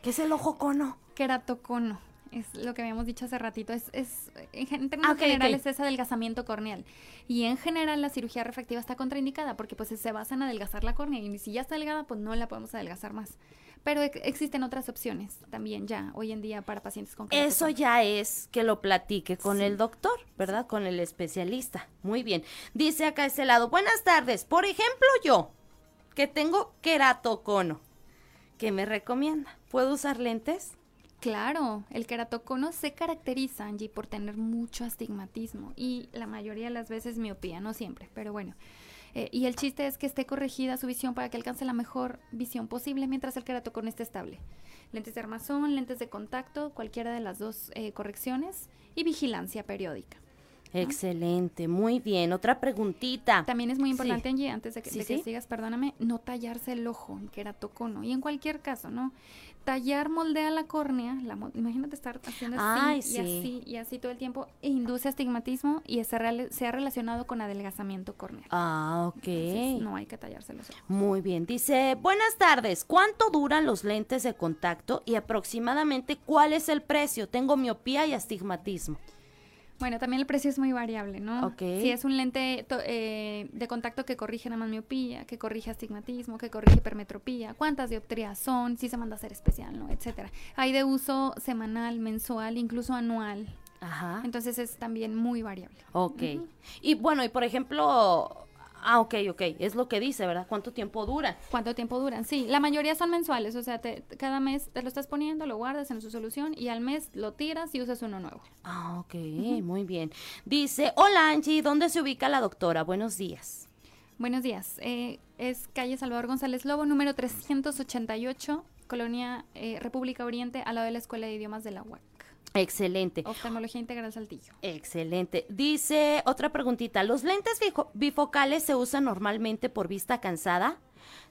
¿Qué es el ojo cono? Queratocono. Es lo que habíamos dicho hace ratito, es, es en términos ah, generales es adelgazamiento corneal. Y en general la cirugía refractiva está contraindicada porque pues se basa en adelgazar la córnea y si ya está delgada pues no la podemos adelgazar más. Pero existen otras opciones también ya hoy en día para pacientes con Eso ya es que lo platique con el doctor, ¿verdad? Con el especialista. Muy bien. Dice acá ese lado, buenas tardes. Por ejemplo, yo, que tengo queratocono, ¿qué me recomienda? ¿Puedo usar lentes? Claro, el queratocono se caracteriza, Angie, por tener mucho astigmatismo y la mayoría de las veces miopía, no siempre, pero bueno. Eh, y el chiste es que esté corregida su visión para que alcance la mejor visión posible mientras el queratocono esté estable. Lentes de armazón, lentes de contacto, cualquiera de las dos eh, correcciones y vigilancia periódica. Excelente, muy bien. Otra preguntita. También es muy importante, Angie, antes de que, sigas, perdóname, no tallarse el ojo, queratocono. Y en cualquier caso, ¿no? Tallar moldea la córnea, la, imagínate estar haciendo así y así y así todo el tiempo, e induce astigmatismo y se, ha relacionado con adelgazamiento corneal. Ah, ok. no hay que tallarse los ojos. Muy bien, dice, buenas tardes, ¿cuánto duran los lentes de contacto y aproximadamente cuál es el precio? Tengo miopía y astigmatismo. Bueno, también el precio es muy variable, ¿no? Ok. Si es un lente eh, de contacto que corrige nada más miopía, que corrige astigmatismo, que corrige hipermetropía, cuántas dioptrías son, si se manda a hacer especial, ¿no? Etcétera. Hay de uso semanal, mensual, incluso anual. Ajá. Entonces es también muy variable. Ok. Y bueno, y por ejemplo, Ah, ok, ok, es lo que dice, ¿verdad? ¿Cuánto tiempo dura? ¿Cuánto tiempo duran? Sí, la mayoría son mensuales, o sea, cada mes te lo estás poniendo, lo guardas en su solución y al mes lo tiras y usas uno nuevo. Ah, ok, muy bien. Dice, hola Angie, ¿dónde se ubica la doctora? Buenos días. Buenos días, eh, es calle Salvador González Lobo, número 388, Colonia eh, República Oriente, al lado de la Escuela de Idiomas de la UAC. Excelente. Oftalmología integral Saltillo. Excelente. Dice otra preguntita, ¿los lentes bifocales se usan normalmente por vista cansada?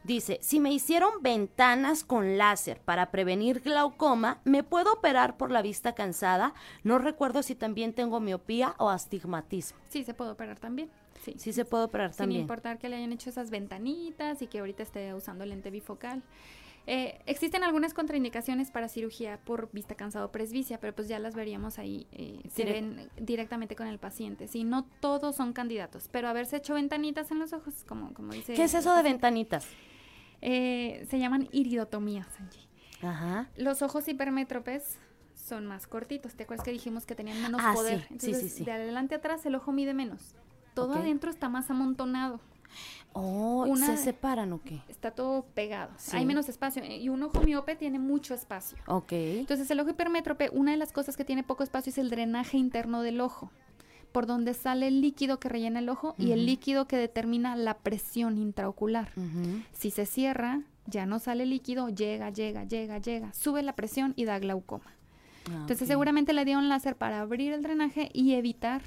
Dice, si me hicieron ventanas con láser para prevenir glaucoma, ¿me puedo operar por la vista cansada? No recuerdo si también tengo miopía o astigmatismo. Sí, se puede operar también. Sí. sí se puede operar también. Sin importar que le hayan hecho esas ventanitas y que ahorita esté usando lente bifocal. Eh, existen algunas contraindicaciones para cirugía por vista cansado presbicia, pero pues ya las veríamos ahí, eh, se ven directamente con el paciente. Sí, no todos son candidatos, pero haberse hecho ventanitas en los ojos, como, como dice... ¿Qué es eso de ventanitas? Eh, se llaman iridotomías, Ajá. Los ojos hipermétropes son más cortitos. ¿Te acuerdas que dijimos que tenían menos ah, poder? Sí, sí, sí, De adelante atrás el ojo mide menos. Todo adentro está más amontonado. Oh, ¿se separan o qué? Está todo pegado. Hay menos espacio. Y un ojo miope tiene mucho espacio. Ok. Entonces, el ojo hipermétrope, una de las cosas que tiene poco espacio es el drenaje interno del ojo, por donde sale el líquido que rellena el ojo y el líquido que determina la presión intraocular. Si se cierra, ya no sale líquido, llega, llega, llega, llega, sube la presión y da glaucoma. Ah, Entonces, seguramente le dieron láser para abrir el drenaje y evitar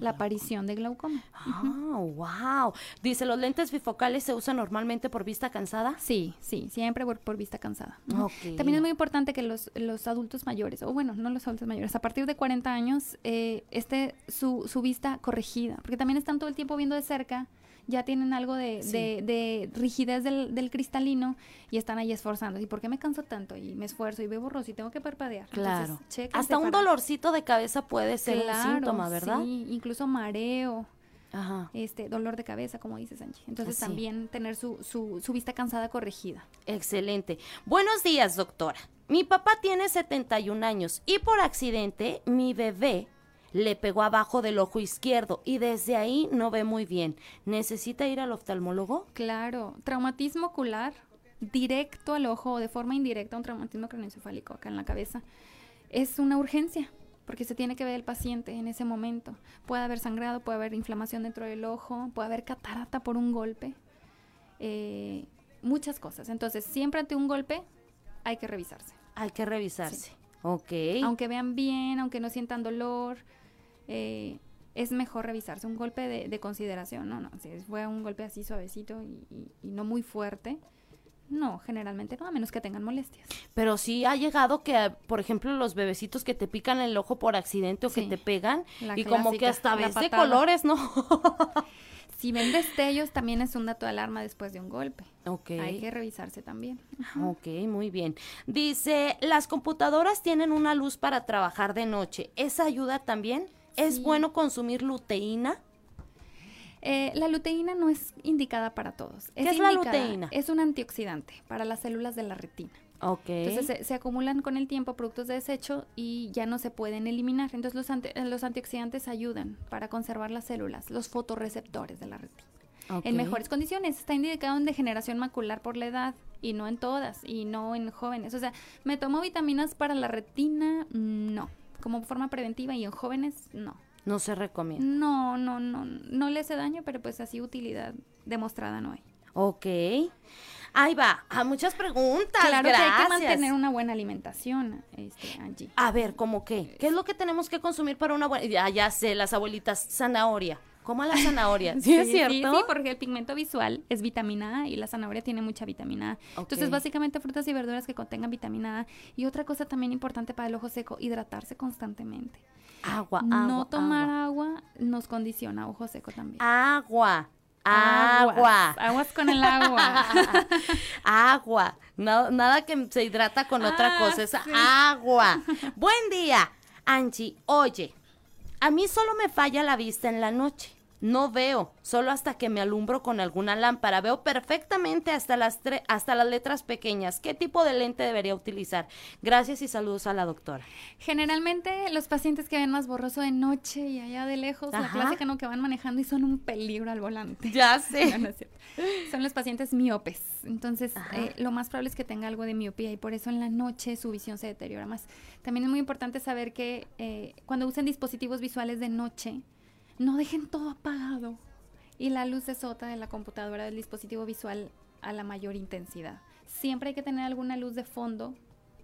la aparición de glaucoma. Ah, wow. Dice, ¿los lentes bifocales se usan normalmente por vista cansada? Sí, sí, siempre por, vista cansada. También es muy importante que los, los adultos mayores, o bueno, no los adultos mayores, a partir de 40 años, eh, esté su, su vista corregida, porque también están todo el tiempo viendo de cerca ya tienen algo de, rigidez del, cristalino y están ahí esforzando. ¿Y por qué me canso tanto? Y me esfuerzo y veo borroso y tengo que parpadear. Claro. Hasta un dolorcito de cabeza puede ser un síntoma, ¿verdad? Sí, incluso mareo. Ajá. este dolor de cabeza, como dices, Angie. Entonces también tener su, su, su vista cansada corregida. Excelente. Buenos días, doctora. Mi papá tiene 71 años y por accidente mi bebé le pegó abajo del ojo izquierdo y desde ahí no ve muy bien. ¿Necesita ir al oftalmólogo? Claro, traumatismo ocular directo al ojo o de forma indirecta un traumatismo craneoencefálico acá en la cabeza es una urgencia porque se tiene que ver el paciente en ese momento. Puede haber sangrado, puede haber inflamación dentro del ojo, puede haber catarata por un golpe, eh, muchas cosas. Entonces, siempre ante un golpe hay que revisarse. Hay que revisarse. Ok. Aunque vean bien, aunque no sientan dolor, eh, es mejor revisarse. Un golpe de, consideración, no, no. Si fue un golpe así suavecito y, no muy fuerte, no, generalmente no, a menos que tengan molestias. Pero sí ha llegado que, por ejemplo, los bebecitos que te pican el ojo por accidente o que te pegan y como que hasta ves de colores, ¿no? Si ven destellos, también es un dato de alarma después de un golpe. Ok. Hay que revisarse también. Ok, muy bien. Dice, las computadoras tienen una luz para trabajar de noche. ¿Esa ayuda también? ¿Es bueno consumir luteína? Eh, la luteína no es indicada para todos. ¿Qué es, la luteína? Es un antioxidante para las células de la retina. Ok. Entonces se, acumulan con el tiempo productos de desecho y ya no se pueden eliminar. Entonces los, los antioxidantes ayudan para conservar las células, los fotorreceptores de la retina. En mejores condiciones. Está indicado en degeneración macular por la edad y no en todas y no en jóvenes. O sea, ¿me tomo vitaminas para la retina? No. Como forma preventiva y en jóvenes, no. No se recomienda. No, no, no. No le hace daño, pero pues así utilidad demostrada no hay. Ok. Ahí va, a muchas preguntas. Claro que hay que mantener una buena alimentación, este, Angie. A ver, ¿cómo qué? ¿Qué es lo que tenemos que consumir para una buena? Ya, ya sé, las abuelitas, zanahoria. ¿Cómo la zanahoria? ¿Sí, es cierto? Sí, sí, porque el pigmento visual es vitamina A y la zanahoria tiene mucha vitamina A. Entonces, básicamente frutas y verduras que contengan vitamina A. Y otra cosa también importante para el ojo seco, hidratarse constantemente. Agua, agua. No tomar agua nos condiciona ojo seco también. Agua. Agua. Aguas, con el agua. agua. No, nada que se hidrata con otra ah, cosa, es agua. Buen día, Angie. Oye, a mí solo me falla la vista en la noche. No veo, solo hasta que me alumbro con alguna lámpara. Veo perfectamente hasta las, hasta las letras pequeñas. ¿Qué tipo de lente debería utilizar? Gracias y saludos a la doctora. Generalmente los pacientes que ven más borroso de noche y allá de lejos, la clásica no que van manejando y son un peligro al volante. Ya sé. son los pacientes miopes. Entonces, eh, lo más probable es que tenga algo de miopía y por eso en la noche su visión se deteriora más. También es muy importante saber que eh, cuando usen dispositivos visuales de noche, no dejen todo apagado y la luz de sota de la computadora del dispositivo visual a la mayor intensidad. Siempre hay que tener alguna luz de fondo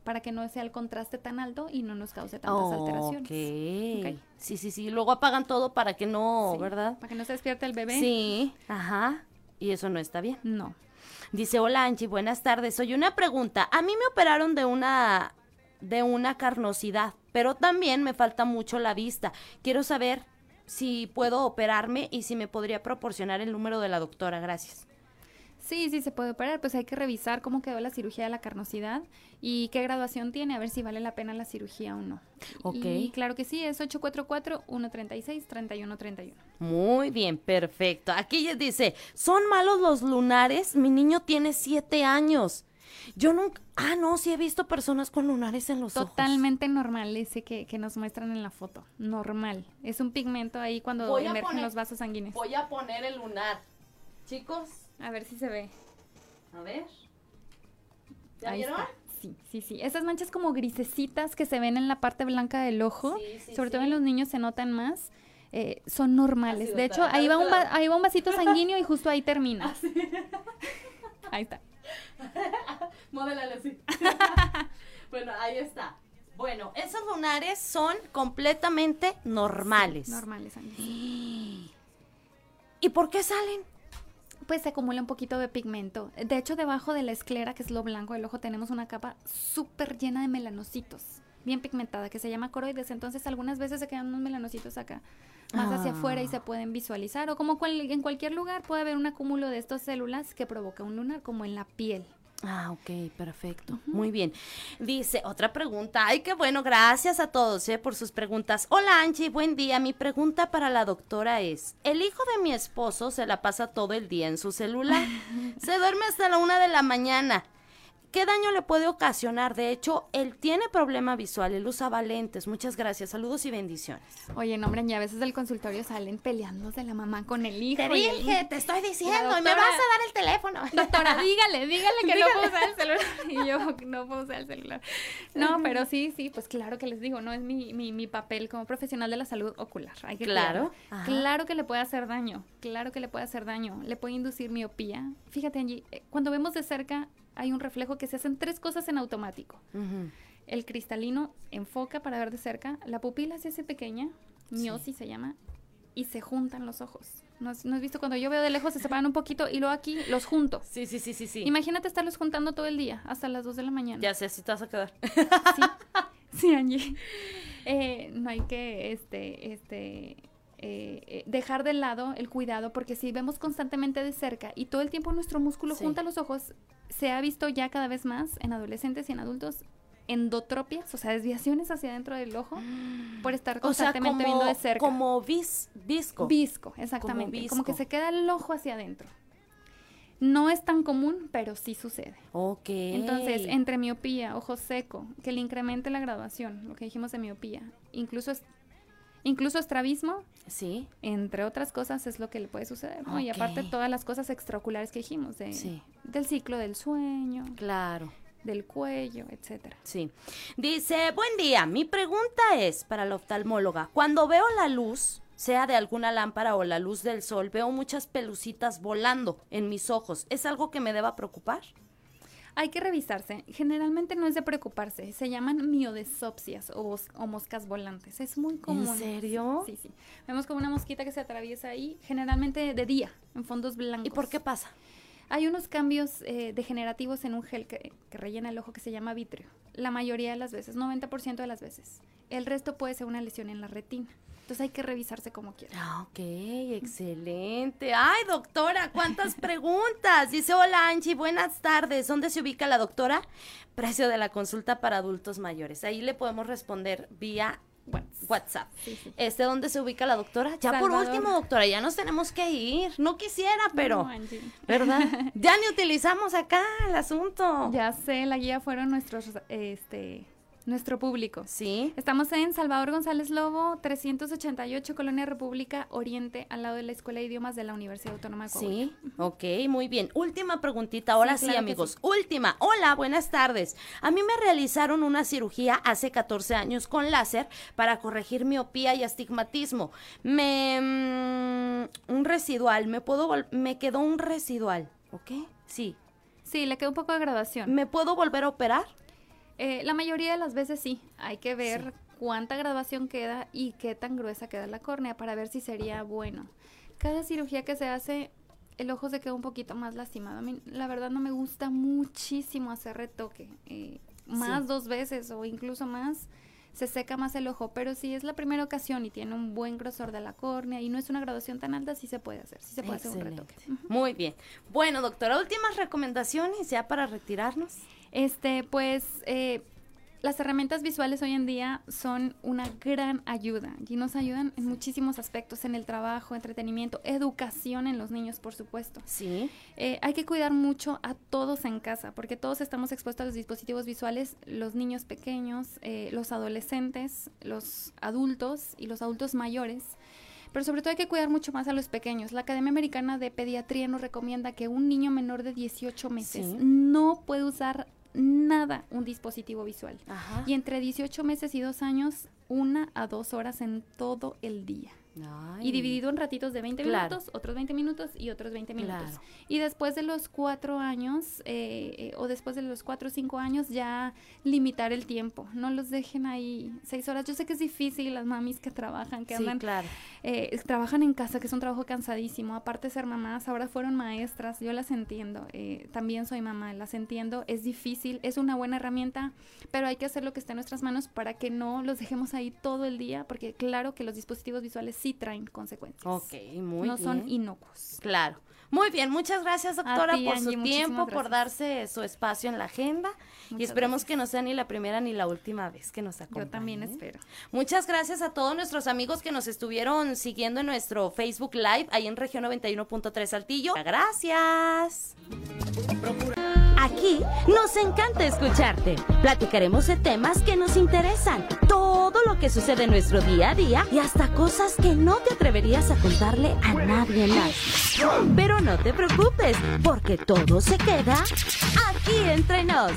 para que no sea el contraste tan alto y no nos cause tantas alteraciones. Okay. Sí, sí, sí. Luego apagan todo para que no, ¿verdad? Para que no se despierte el bebé. Sí, ajá. Y eso no está bien. No. Dice, hola Angie, buenas tardes. Oye, una pregunta. A mí me operaron de una de una carnosidad, pero también me falta mucho la vista. Quiero saber si puedo operarme y si me podría proporcionar el número de la doctora. Gracias. Sí, sí se puede operar, pues hay que revisar cómo quedó la cirugía de la carnosidad y qué graduación tiene, a ver si vale la pena la cirugía o no. Ok. Y claro que sí, es 844-136-3131. Muy bien, perfecto. Aquí dice, ¿son malos los lunares? Mi niño tiene siete años. Yo nunca, ah, no, sí he visto personas con lunares en los ojos. Totalmente normal ese que, nos muestran en la foto, normal. Es un pigmento ahí cuando emergen los vasos sanguíneos. Voy a poner el lunar. Chicos. A ver si se ve. A ver. ¿Ya vieron? Sí, sí, sí. Esas manchas como grisecitas que se ven en la parte blanca del ojo, sobre todo en los niños se notan más. Eh, son normales. de hecho, ahí va, un ahí va un vasito sanguíneo y justo ahí termina. ahí está. Modélale así. bueno, ahí está. Bueno, esos lunares son completamente normales. normales, ¿Y por qué salen? Pues se acumula un poquito de pigmento. De hecho, debajo de la esclera, que es lo blanco del ojo, tenemos una capa súper llena de melanocitos, bien pigmentada, que se llama coroides. Entonces, algunas veces se quedan unos melanocitos acá, más hacia afuera y ah. se pueden visualizar. O como en cualquier lugar puede haber un acúmulo de estas células que provoca un lunar, como en la piel. Ah, ok, perfecto. Muy bien. Dice, otra pregunta. Ay, qué bueno, gracias a todos eh, por sus preguntas. Hola Angie, buen día. Mi pregunta para la doctora es, el hijo de mi esposo se la pasa todo el día en su celular. se duerme hasta la una de la mañana. ¿Qué daño le puede ocasionar? De hecho, él tiene problema visual, él usa lentes. Muchas gracias, saludos y bendiciones. Oye, no, hombre, y a veces del consultorio salen peleándose la mamá con el hijo. Te dije, te estoy diciendo, y me vas a dar el teléfono. Doctora, dígale, dígale que no puedo usar el celular. Y yo, no puedo usar el celular. No, pero sí, sí, pues claro que les digo, no es mi, mi, mi papel como profesional de la salud ocular. Hay que claro. Claro que le puede hacer daño, claro que le puede hacer daño. Le puede inducir miopía. Fíjate, Angie, eh, cuando vemos de cerca hay un reflejo que se hacen tres cosas en automático. El cristalino enfoca para ver de cerca, la pupila se hace pequeña, miosis se llama, y se juntan los ojos. ¿No has, visto cuando yo veo de lejos se separan un poquito y luego aquí los junto? Sí, sí, sí, sí, sí. Imagínate estarlos juntando todo el día, hasta las 2 de la mañana. Ya sé, así te vas a quedar. Sí, sí Angie. Eh, no hay que, este, este, eh, eh, dejar de lado el cuidado, porque si vemos constantemente de cerca y todo el tiempo nuestro músculo junta los ojos, se ha visto ya cada vez más en adolescentes y en adultos endotropias, o sea, desviaciones hacia adentro del ojo por estar constantemente viendo de cerca. Como vis, visco. Visco, exactamente. Como, que se queda el ojo hacia adentro. No es tan común, pero sí sucede. Ok. Entonces, entre miopía, ojo seco, que le incremente la graduación, lo que dijimos de miopía, incluso incluso estrabismo, sí. entre otras cosas, es lo que le puede suceder. Y aparte todas las cosas extraoculares que dijimos, de, del ciclo del sueño. Claro del cuello, etcétera. Sí. Dice, buen día, mi pregunta es para la oftalmóloga, cuando veo la luz, sea de alguna lámpara o la luz del sol, veo muchas pelucitas volando en mis ojos. ¿Es algo que me deba preocupar? Hay que revisarse. Generalmente no es de preocuparse. Se llaman miodesopsias o, o, moscas volantes. Es muy común. ¿En serio? Sí, sí. Vemos como una mosquita que se atraviesa ahí, generalmente de día, en fondos blancos. ¿Y por qué pasa? Hay unos cambios eh, degenerativos en un gel que, rellena el ojo que se llama vitrio. La mayoría de las veces, 90% de las veces. El resto puede ser una lesión en la retina. Entonces hay que revisarse como quiera. Ah, ok, excelente. Ay, doctora, cuántas preguntas. Dice, hola Angie, buenas tardes. ¿Dónde se ubica la doctora? Precio de la consulta para adultos mayores. Ahí le podemos responder vía WhatsApp. ¿Este dónde se ubica la doctora? Ya por último, doctora, ya nos tenemos que ir. No quisiera, pero. ¿Verdad? ya ni utilizamos acá el asunto. Ya sé, la guía fueron nuestros este nuestro público. Sí. Estamos en Salvador González Lobo, 388, Colonia República Oriente, al lado de la Escuela de Idiomas de la Universidad Autónoma de Coahuila. Sí, ok, muy bien. Última preguntita, ahora sí, amigos. Última. Hola, buenas tardes. A mí me realizaron una cirugía hace 14 años con láser para corregir miopía y astigmatismo. Me... Mm, un residual, me puedo... me quedó un residual, ¿ok? Sí. Sí, le quedó un poco de graduación. ¿Me puedo volver a operar? Eh, la mayoría de las veces sí, hay que ver cuánta graduación queda y qué tan gruesa queda la córnea para ver si sería bueno. Cada cirugía que se hace, el ojo se queda un poquito más lastimado. A mí, la verdad, no me gusta muchísimo hacer retoque. Eh, más dos veces o incluso más, se seca más el ojo. Pero si es la primera ocasión y tiene un buen grosor de la córnea y no es una graduación tan alta, sí se puede hacer. Sí se puede hacer un retoque. Muy bien. Bueno, doctora, últimas recomendaciones ya para retirarnos. Este, pues, eh, las herramientas visuales hoy en día son una gran ayuda y nos ayudan en muchísimos aspectos, en el trabajo, entretenimiento, educación en los niños, por supuesto. Sí. Eh, hay que cuidar mucho a todos en casa, porque todos estamos expuestos a los dispositivos visuales, los niños pequeños, eh, los adolescentes, los adultos y los adultos mayores. Pero sobre todo hay que cuidar mucho más a los pequeños. La Academia Americana de Pediatría nos recomienda que un niño menor de 18 meses no puede usar nada un dispositivo visual. Y entre 18 meses y dos años, una a dos horas en todo el día. Y dividido en ratitos de 20 minutos, otros 20 minutos y otros 20 minutos. Y después de los cuatro años, eh, eh, o después de los cuatro o cinco años, ya limitar el tiempo. No los dejen ahí seis horas. Yo sé que es difícil, las mamis que trabajan, que andan, eh, trabajan en casa, que es un trabajo cansadísimo. Aparte de ser mamás, ahora fueron maestras, yo las entiendo. también soy mamá, las entiendo. Es difícil, es una buena herramienta, pero hay que hacer lo que esté en nuestras manos para que no los dejemos ahí todo el día, porque claro que los dispositivos visuales sí traen consecuencias. Ok, muy no bien. No son inocuos. Claro. Muy bien, muchas gracias doctora por su tiempo, por darse su espacio en la agenda y esperemos que no sea ni la primera ni la última vez que nos acompañe. Yo también espero. Muchas gracias a todos nuestros amigos que nos estuvieron siguiendo en nuestro Facebook Live ahí en región 91.3 Saltillo. Gracias. Aquí nos encanta escucharte. Platicaremos de temas que nos interesan, todo lo que sucede en nuestro día a día y hasta cosas que no te atreverías a contarle a nadie más. No te preocupes, porque todo se queda aquí entre nos.